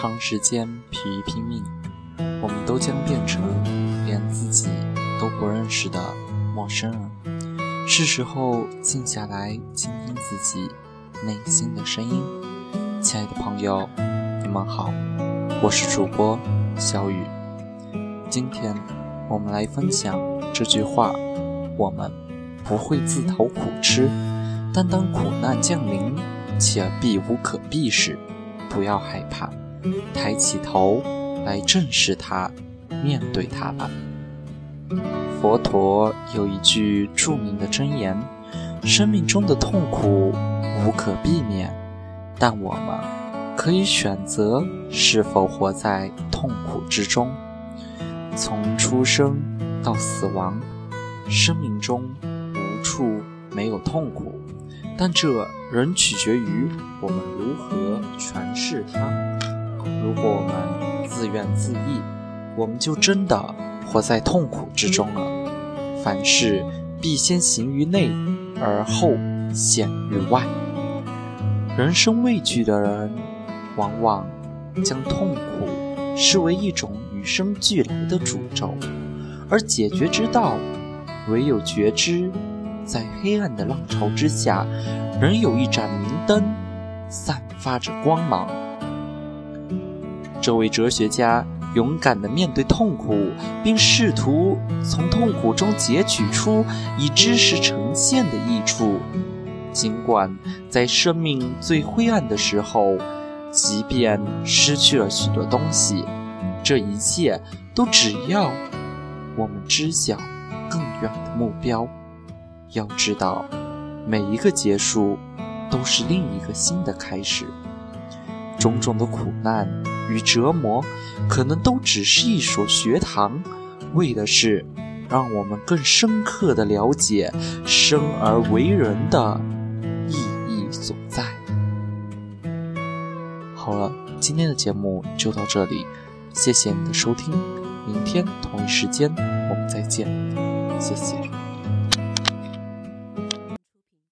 长时间疲于拼命，我们都将变成连自己都不认识的陌生人。是时候静下来，倾听自己内心的声音。亲爱的朋友，你们好，我是主播小雨。今天我们来分享这句话：我们不会自讨苦吃，但当苦难降临且避无可避时，不要害怕，抬起头来正视它，面对它吧。佛陀有一句著名的箴言：生命中的痛苦无可避免。但我们可以选择是否活在痛苦之中。从出生到死亡，生命中无处没有痛苦，但这仍取决于我们如何诠释它。如果我们自怨自艾，我们就真的活在痛苦之中了。凡事必先行于内，而后显于外。人生畏惧的人，往往将痛苦视为一种与生俱来的诅咒，而解决之道，唯有觉知，在黑暗的浪潮之下，仍有一盏明灯，散发着光芒。这位哲学家勇敢地面对痛苦，并试图从痛苦中截取出以知识呈现的益处。尽管在生命最灰暗的时候，即便失去了许多东西，这一切都只要我们知晓更远的目标。要知道，每一个结束都是另一个新的开始。种种的苦难与折磨，可能都只是一所学堂，为的是让我们更深刻的了解生而为人的意义。所在。好了，今天的节目就到这里，谢谢你的收听，明天同一时间我们再见，谢谢。